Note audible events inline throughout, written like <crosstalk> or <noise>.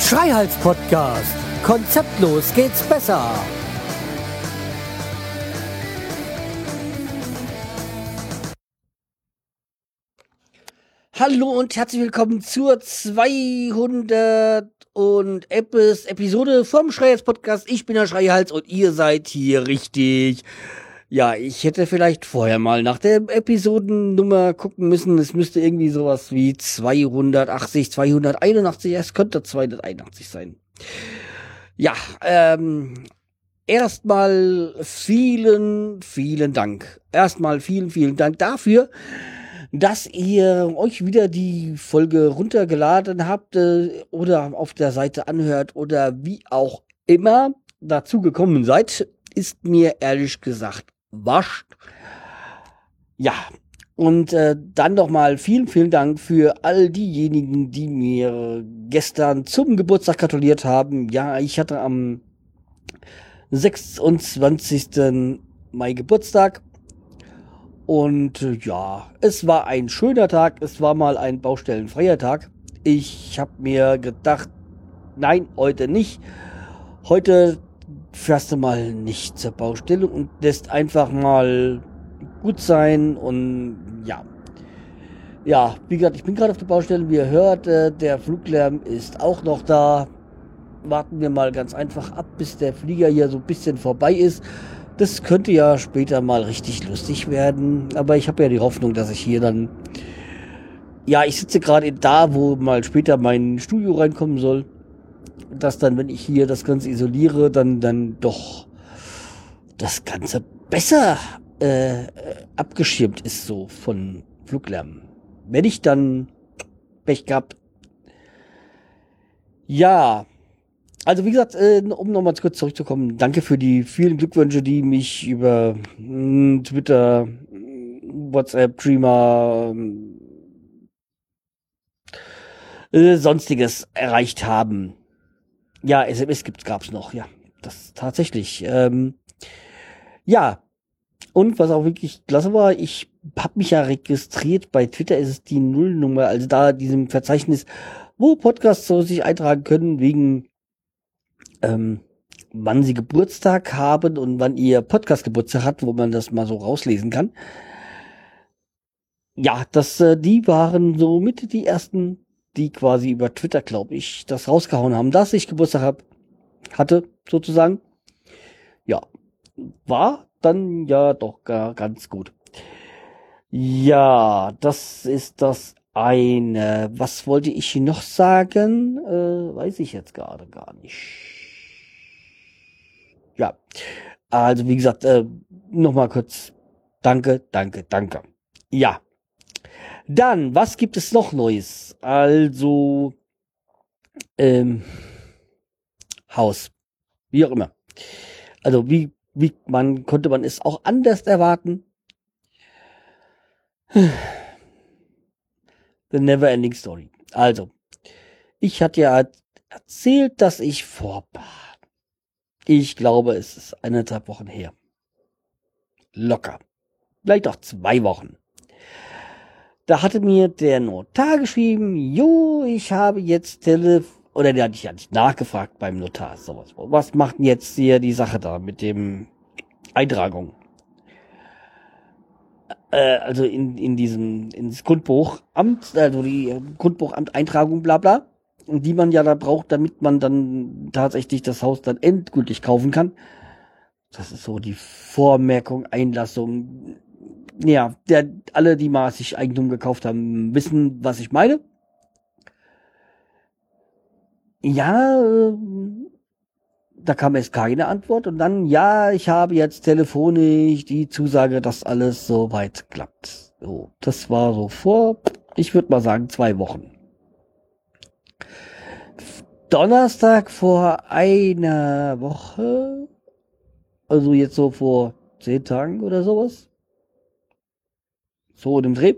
Schreihals Podcast. Konzeptlos geht's besser. Hallo und herzlich willkommen zur 200 und Epis Episode vom Schreihals Podcast. Ich bin der Schreihals und ihr seid hier richtig. Ja, ich hätte vielleicht vorher mal nach der Episodennummer gucken müssen. Es müsste irgendwie sowas wie 280, 281, es könnte 281 sein. Ja, ähm, erstmal vielen, vielen Dank. Erstmal vielen, vielen Dank dafür, dass ihr euch wieder die Folge runtergeladen habt äh, oder auf der Seite anhört oder wie auch immer dazu gekommen seid, ist mir ehrlich gesagt wascht. Ja, und äh, dann nochmal vielen, vielen Dank für all diejenigen, die mir gestern zum Geburtstag gratuliert haben. Ja, ich hatte am 26. Mai Geburtstag. Und äh, ja, es war ein schöner Tag. Es war mal ein baustellenfreier Tag. Ich habe mir gedacht, nein, heute nicht. Heute fährst du mal nicht zur Baustelle und lässt einfach mal gut sein und ja. Ja, wie gesagt, ich bin gerade auf der Baustelle, wie ihr hört, äh, der Fluglärm ist auch noch da. Warten wir mal ganz einfach ab, bis der Flieger hier so ein bisschen vorbei ist. Das könnte ja später mal richtig lustig werden, aber ich habe ja die Hoffnung, dass ich hier dann ja, ich sitze gerade da, wo mal später mein Studio reinkommen soll dass dann, wenn ich hier das Ganze isoliere, dann, dann doch das Ganze besser äh, abgeschirmt ist, so von Fluglärm. Wenn ich dann Pech gehabt. Ja, also wie gesagt, äh, um nochmal kurz zurückzukommen, danke für die vielen Glückwünsche, die mich über mh, hm, Twitter, WhatsApp, Dreamer, äh, sonstiges erreicht haben. Ja, SMS gibt's, gab's noch, ja. Das tatsächlich. Ähm, ja. Und was auch wirklich klasse war, ich habe mich ja registriert. Bei Twitter ist es die Nullnummer, also da diesem Verzeichnis, wo Podcasts so sich eintragen können, wegen ähm, wann sie Geburtstag haben und wann ihr Podcast Geburtstag hat, wo man das mal so rauslesen kann. Ja, das, äh, die waren so mit die ersten die quasi über Twitter, glaube ich, das rausgehauen haben, dass ich Geburtstag hab, hatte, sozusagen. Ja, war dann ja doch gar ganz gut. Ja, das ist das eine. Was wollte ich noch sagen? Äh, weiß ich jetzt gerade gar nicht. Ja, also wie gesagt, äh, nochmal kurz. Danke, danke, danke. Ja, dann, was gibt es noch Neues? Also, ähm, Haus. Wie auch immer. Also, wie, wie man, konnte man es auch anders erwarten? <sighs> The Never Ending Story. Also, ich hatte ja erzählt, dass ich vor, ich glaube, es ist eineinhalb Wochen her. Locker. Vielleicht auch zwei Wochen da hatte mir der Notar geschrieben, jo, ich habe jetzt Telef oder der hat ich ja nicht nachgefragt beim Notar, sowas. Was macht denn jetzt hier die Sache da mit dem Eintragung? Äh, also in, in diesem, ins Grundbuchamt, also die Grundbuchamt Eintragung, bla bla, die man ja da braucht, damit man dann tatsächlich das Haus dann endgültig kaufen kann. Das ist so die Vormerkung, Einlassung, ja, der, alle, die mal sich Eigentum gekauft haben, wissen, was ich meine. Ja, äh, da kam erst keine Antwort und dann, ja, ich habe jetzt telefonisch die Zusage, dass alles soweit klappt. So, das war so vor, ich würde mal sagen, zwei Wochen. Donnerstag vor einer Woche, also jetzt so vor zehn Tagen oder sowas, so dem Dreh,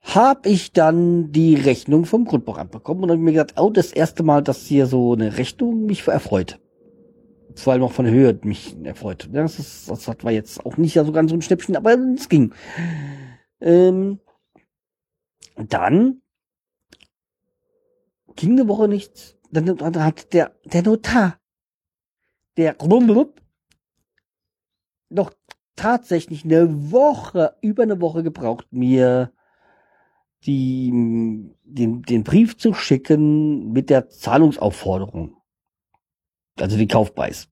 habe ich dann die Rechnung vom Grundbuchamt bekommen und habe mir gedacht, oh, das erste Mal, dass hier so eine Rechnung mich erfreut. vor allem auch von der Höhe mich erfreut. Das, ist, das war jetzt auch nicht so ganz so ein Schnäppchen, aber es ging. Ähm, dann ging eine Woche nichts. Dann, dann hat der, der Notar, der noch tatsächlich eine Woche, über eine Woche gebraucht, mir die, den, den Brief zu schicken mit der Zahlungsaufforderung. Also die Kaufpreis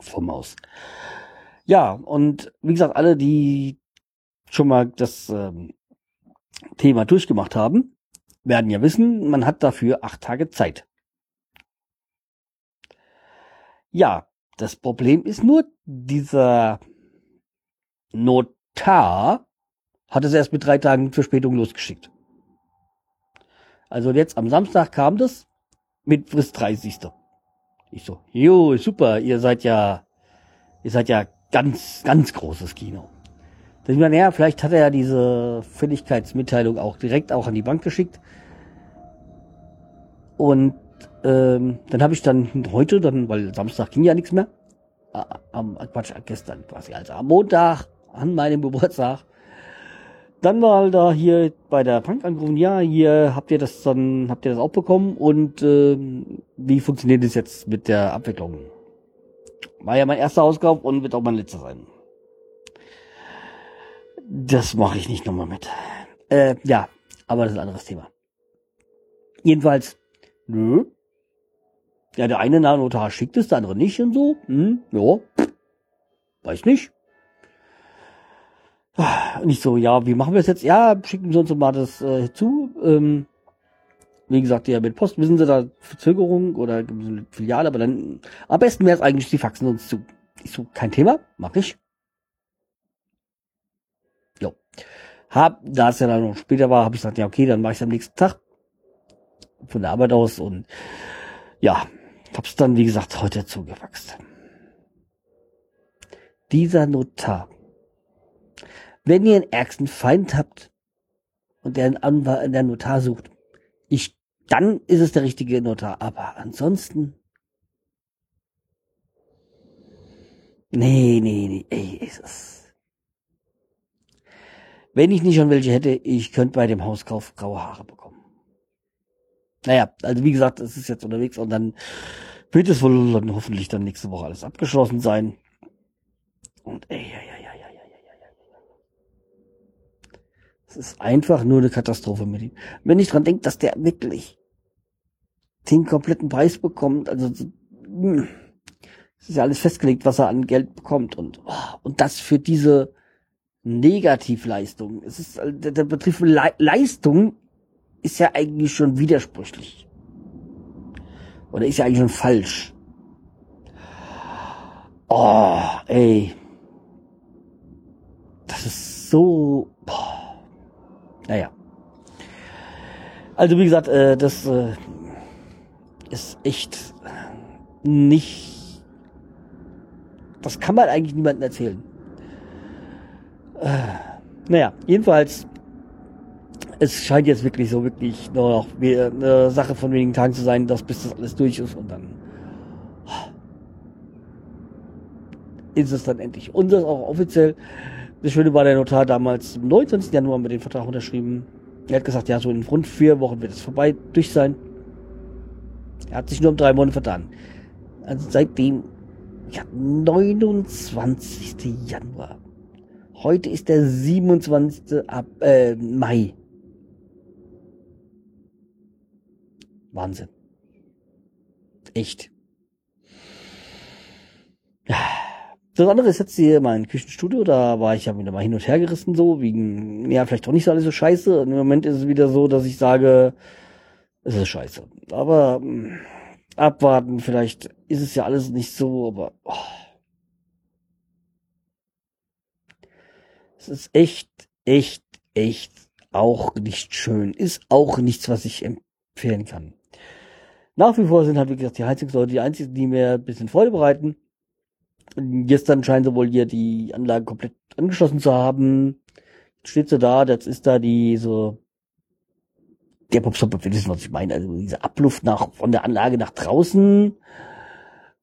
vom Haus. Ja, und wie gesagt, alle, die schon mal das ähm, Thema durchgemacht haben, werden ja wissen, man hat dafür acht Tage Zeit. Ja, das Problem ist nur, dieser Notar hat es erst mit drei Tagen Verspätung losgeschickt. Also jetzt am Samstag kam das mit Frist 30. Ich so, jo, super, ihr seid ja, ihr seid ja ganz, ganz großes Kino. Dann ich meine, ja, vielleicht hat er ja diese Fälligkeitsmitteilung auch direkt auch an die Bank geschickt. Und ähm, dann habe ich dann heute, dann, weil Samstag ging ja nichts mehr, äh, am Quatsch, gestern quasi, also am Montag, an meinem <laughs> Geburtstag, dann mal da hier bei der Bank angerufen, ja, hier habt ihr das dann, habt ihr das auch bekommen und äh, wie funktioniert es jetzt mit der Abwicklung? War ja mein erster Auskauf und wird auch mein letzter sein. Das mache ich nicht nochmal mit. Äh, ja, aber das ist ein anderes Thema. Jedenfalls, nö. Ja, der eine Notar schickt es, der andere nicht und so. Hm, ja, weiß nicht. Nicht so, ja, wie machen wir es jetzt? Ja, schicken Sie uns mal das äh, zu. Ähm, wie gesagt, ja, mit Post wissen Sie da Verzögerung oder Filiale, aber dann am besten wäre es eigentlich, Sie faxen uns zu. Ich so, kein Thema, mach ich. Jo. Hab, da es ja dann noch später war, habe ich gesagt, ja, okay, dann mache ich am nächsten Tag von der Arbeit aus und ja, hab's dann, wie gesagt, heute zugefaxt. Dieser Notar wenn ihr einen ärgsten Feind habt und der einen Anwalt, der Notar sucht, ich, dann ist es der richtige Notar. Aber ansonsten, nee, nee, nee, ey, ist es. Wenn ich nicht schon welche hätte, ich könnte bei dem Hauskauf graue Haare bekommen. Naja, also wie gesagt, es ist jetzt unterwegs und dann wird es wohl dann hoffentlich dann nächste Woche alles abgeschlossen sein. Und ey, ey, ey. Es ist einfach nur eine Katastrophe mit ihm. Wenn ich dran denke, dass der wirklich den kompletten Preis bekommt, also hm, es ist ja alles festgelegt, was er an Geld bekommt und oh, und das für diese Negativleistung. Es ist der, der Betrieb Le Leistung ist ja eigentlich schon widersprüchlich. Oder ist ja eigentlich schon falsch. Oh, ey. Das ist so. Naja. Also wie gesagt, äh, das äh, ist echt nicht. Das kann man eigentlich niemandem erzählen. Äh, naja, jedenfalls, es scheint jetzt wirklich so wirklich nur noch eine Sache von wenigen Tagen zu sein, dass bis das alles durch ist und dann ist es dann endlich. Das auch offiziell. Das Schöne war, der Notar damals am 19. Januar mit dem Vertrag unterschrieben. Er hat gesagt, ja, so in rund vier Wochen wird es vorbei, durch sein. Er hat sich nur um drei Monate vertan. Also seitdem, ja, 29. Januar. Heute ist der 27. Ab, äh, Mai. Wahnsinn. Echt. Ja. Das andere ist jetzt hier mein Küchenstudio, da war ich ja wieder mal hin und her gerissen, so, wegen, ja, vielleicht doch nicht so alles so scheiße. Und im Moment ist es wieder so, dass ich sage, es ist scheiße. Aber mh, hm, abwarten, vielleicht ist es ja alles nicht so, aber oh. es ist echt, echt, echt auch nicht schön. Ist auch nichts, was ich empfehlen kann. Nach wie vor sind halt, wie gesagt, die Heizungsleute die einzigen, die mir ein bisschen Freude bereiten. Gestern scheinen sie wohl hier die Anlage komplett angeschlossen zu haben. Jetzt steht sie da, jetzt ist da die so der Popstop wird wissen, was ich meine. Also diese Abluft nach von der Anlage nach draußen.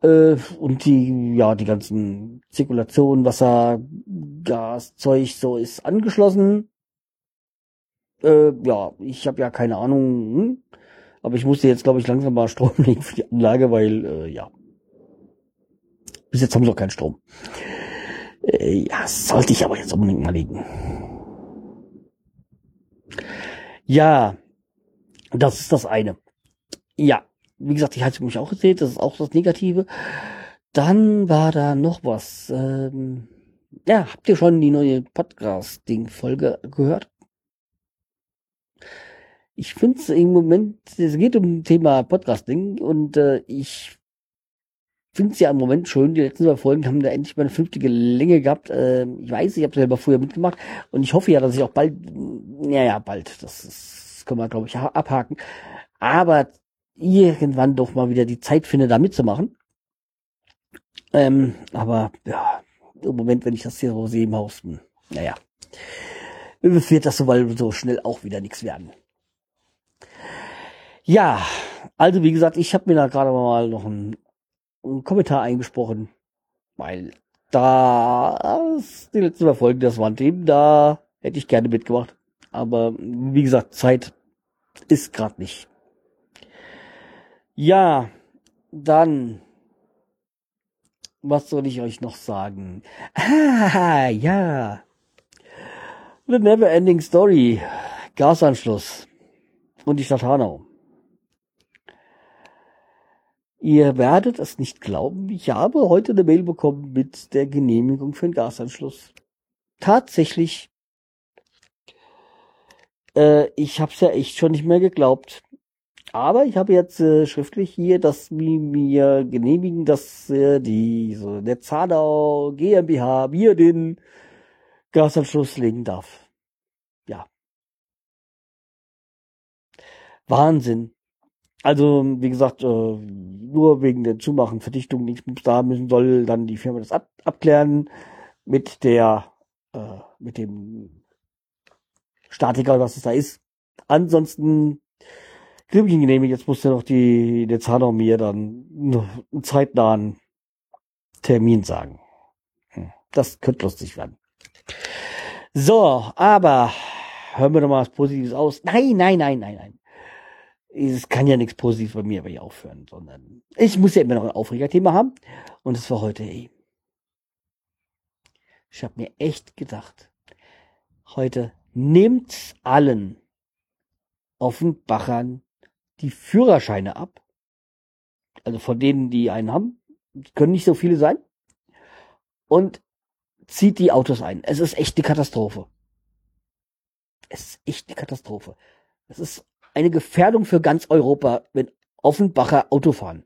Äh, und die, ja, die ganzen Zirkulation, Wasser, Gas, Zeug, so ist angeschlossen. Äh, ja, ich habe ja keine Ahnung, hm? aber ich musste jetzt, glaube ich, langsam mal <laughs> Strom legen für die Anlage, weil, äh, ja. Bis jetzt haben sie noch keinen Strom. Äh, ja, sollte ich aber jetzt unbedingt mal legen. Ja, das ist das eine. Ja, wie gesagt, die Heizung mich auch erzählt, das ist auch das Negative. Dann war da noch was. Ähm, ja, habt ihr schon die neue Podcast-Ding-Folge gehört? Ich finde es im Moment, es geht um Thema Podcasting und äh, ich finde es ja im Moment schön. Die letzten zwei Folgen haben da endlich mal eine vernünftige Länge gehabt. Äh, ich weiß, ich habe selber früher mitgemacht und ich hoffe ja, dass ich auch bald, naja, bald, das, das können wir, glaube ich, abhaken. Aber irgendwann doch mal wieder die Zeit finde, da mitzumachen. Ähm, aber ja, im Moment, wenn ich das hier so sehe im Haus, hm, naja, wird das so, weil so schnell auch wieder nichts werden. Ja, also wie gesagt, ich habe mir da gerade mal noch einen, Kommentar eingesprochen, weil da die letzten zwei Folgen, das waren Themen, da hätte ich gerne mitgemacht. Aber wie gesagt, Zeit ist gerade nicht. Ja, dann, was soll ich euch noch sagen? Ah, ja. The Never Ending Story. Gasanschluss. Und die Stadt Hanau. Ihr werdet es nicht glauben, ich habe heute eine Mail bekommen mit der Genehmigung für den Gasanschluss. Tatsächlich. Äh, ich hab's ja echt schon nicht mehr geglaubt. Aber ich habe jetzt äh, schriftlich hier, dass wir mir genehmigen, dass äh, die so der Zadau GmbH mir den Gasanschluss legen darf. Ja. Wahnsinn. Also, wie gesagt, äh, nur wegen der Zumachen, Verdichtung, nichts da müssen soll dann die Firma das ab, abklären mit der, äh, mit dem Statiker, was es da ist. Ansonsten Grübchen genehmigt. Jetzt musste noch die Dezano mir dann einen zeitnahen Termin sagen. Hm, das könnte lustig werden. So, aber hören wir doch mal was Positives aus. Nein, nein, nein, nein, nein. Es kann ja nichts Positives bei mir bei ihr aufhören, sondern ich muss ja immer noch ein Aufregerthema haben. Und es war heute, ey. Ich habe mir echt gedacht, heute nehmt's allen auf den Bachern die Führerscheine ab. Also von denen, die einen haben, können nicht so viele sein. Und zieht die Autos ein. Es ist echt eine Katastrophe. Es ist echt eine Katastrophe. Es ist eine Gefährdung für ganz Europa, wenn Offenbacher Auto fahren.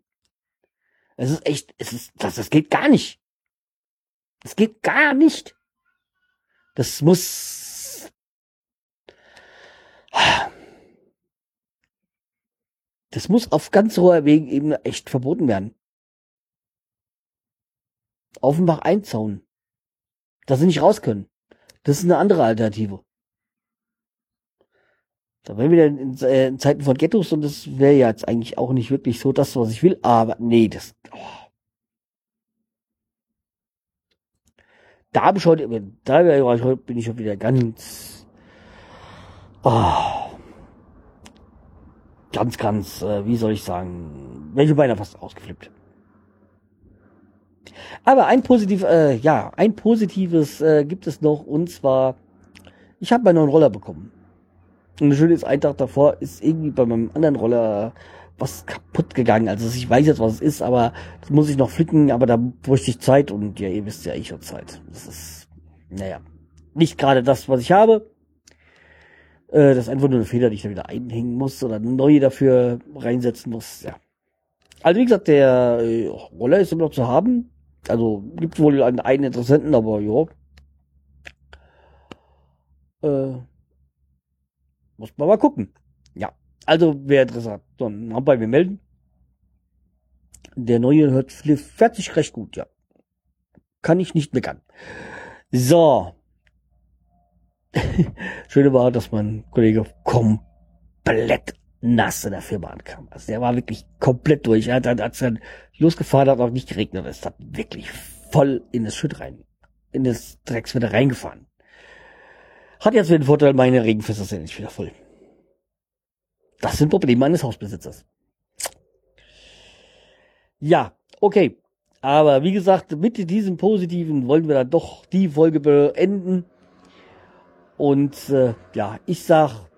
Es ist echt, es ist, das, das geht gar nicht. Das geht gar nicht. Das muss, das muss auf ganz hoher Wegebene echt verboten werden. Offenbach einzauen. Dass sie nicht raus können. Das ist eine andere Alternative. Da wären wir in, äh, in, Zeiten von Ghettos und das wäre ja jetzt eigentlich auch nicht wirklich so das, was ich will, aber nee, das. Oh. Da habe ich heute, da bin ich schon wieder ganz. Oh ganz, ganz, äh, wie soll ich sagen, welche beinahe fast ausgeflippt. Aber ein positiv, äh, ja, ein positives äh, gibt es noch und zwar, ich habe meinen neuen Roller bekommen. Und das Schöne ist, ein Tag davor ist irgendwie bei meinem anderen Roller was kaputt gegangen. Also ich weiß jetzt, was es ist, aber das muss ich noch flicken, aber da bräuchte ich Zeit und ja, ihr wisst ja, ich habe Zeit. Das ist, naja, nicht gerade das, was ich habe. Äh, das ist einfach nur eine Feder, die ich da wieder einhängen muss oder neue dafür reinsetzen muss. Ja. Also wie gesagt, der äh, Roller ist immer noch zu haben. Also gibt wohl einen, einen Interessenten, aber ja. Äh, muss man mal gucken. Ja. Also wer Interesse dann mal bei mir melden. Der neue hört fährt sich recht gut, ja. Kann ich nicht meckern. So. <laughs> Schöne war, dass mein Kollege komplett nass in der Firma ankam. Also der war wirklich komplett durch. Er hat dann, als er losgefahren hat, auch nicht geregnet. Es hat wirklich voll in das Schütt rein, in das Dreckswetter reingefahren. Hat jetzt den Vorteil, meine Regenfässer sind nicht wieder voll. Das sind Probleme eines Hausbesitzers. Ja, okay. Aber wie gesagt, mit diesem Positiven wollen wir dann doch die Folge beenden. Und äh, ja, ich sag,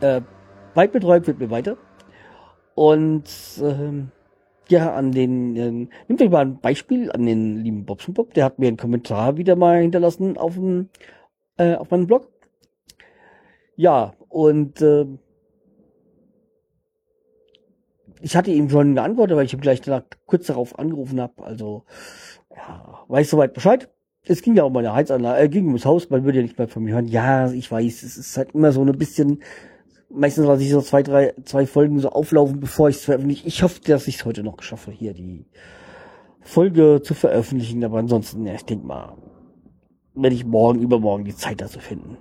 äh, weit betreut wird mir weiter. Und ähm, ja, an den, äh, nimmt euch mal ein Beispiel an den lieben Bobson Bob, der hat mir einen Kommentar wieder mal hinterlassen auf dem, äh, auf meinem Blog. Ja, und äh, ich hatte ihm schon geantwortet, weil ich ihm gleich danach kurz darauf angerufen habe. Also, ja, weiß soweit Bescheid. Es ging ja um meine Heizanlage, äh, ging ums Haus, man würde ja nicht mehr von mir hören. Ja, ich weiß, es ist halt immer so ein bisschen, meistens lasse ich so zwei, drei, zwei Folgen so auflaufen, bevor ich es veröffentliche. Ich hoffe, dass ich es heute noch geschaffe, hier die Folge zu veröffentlichen, aber ansonsten, ja, ich denke mal, werde ich morgen, übermorgen die Zeit dazu finden.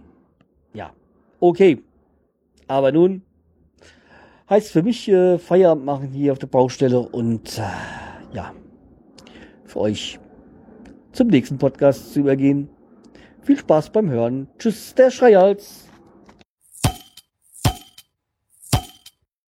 Ja. Okay. Aber nun heißt für mich äh, Feierabend machen hier auf der Baustelle und äh, ja, für euch zum nächsten Podcast zu übergehen. Viel Spaß beim Hören. Tschüss, der Schreihals.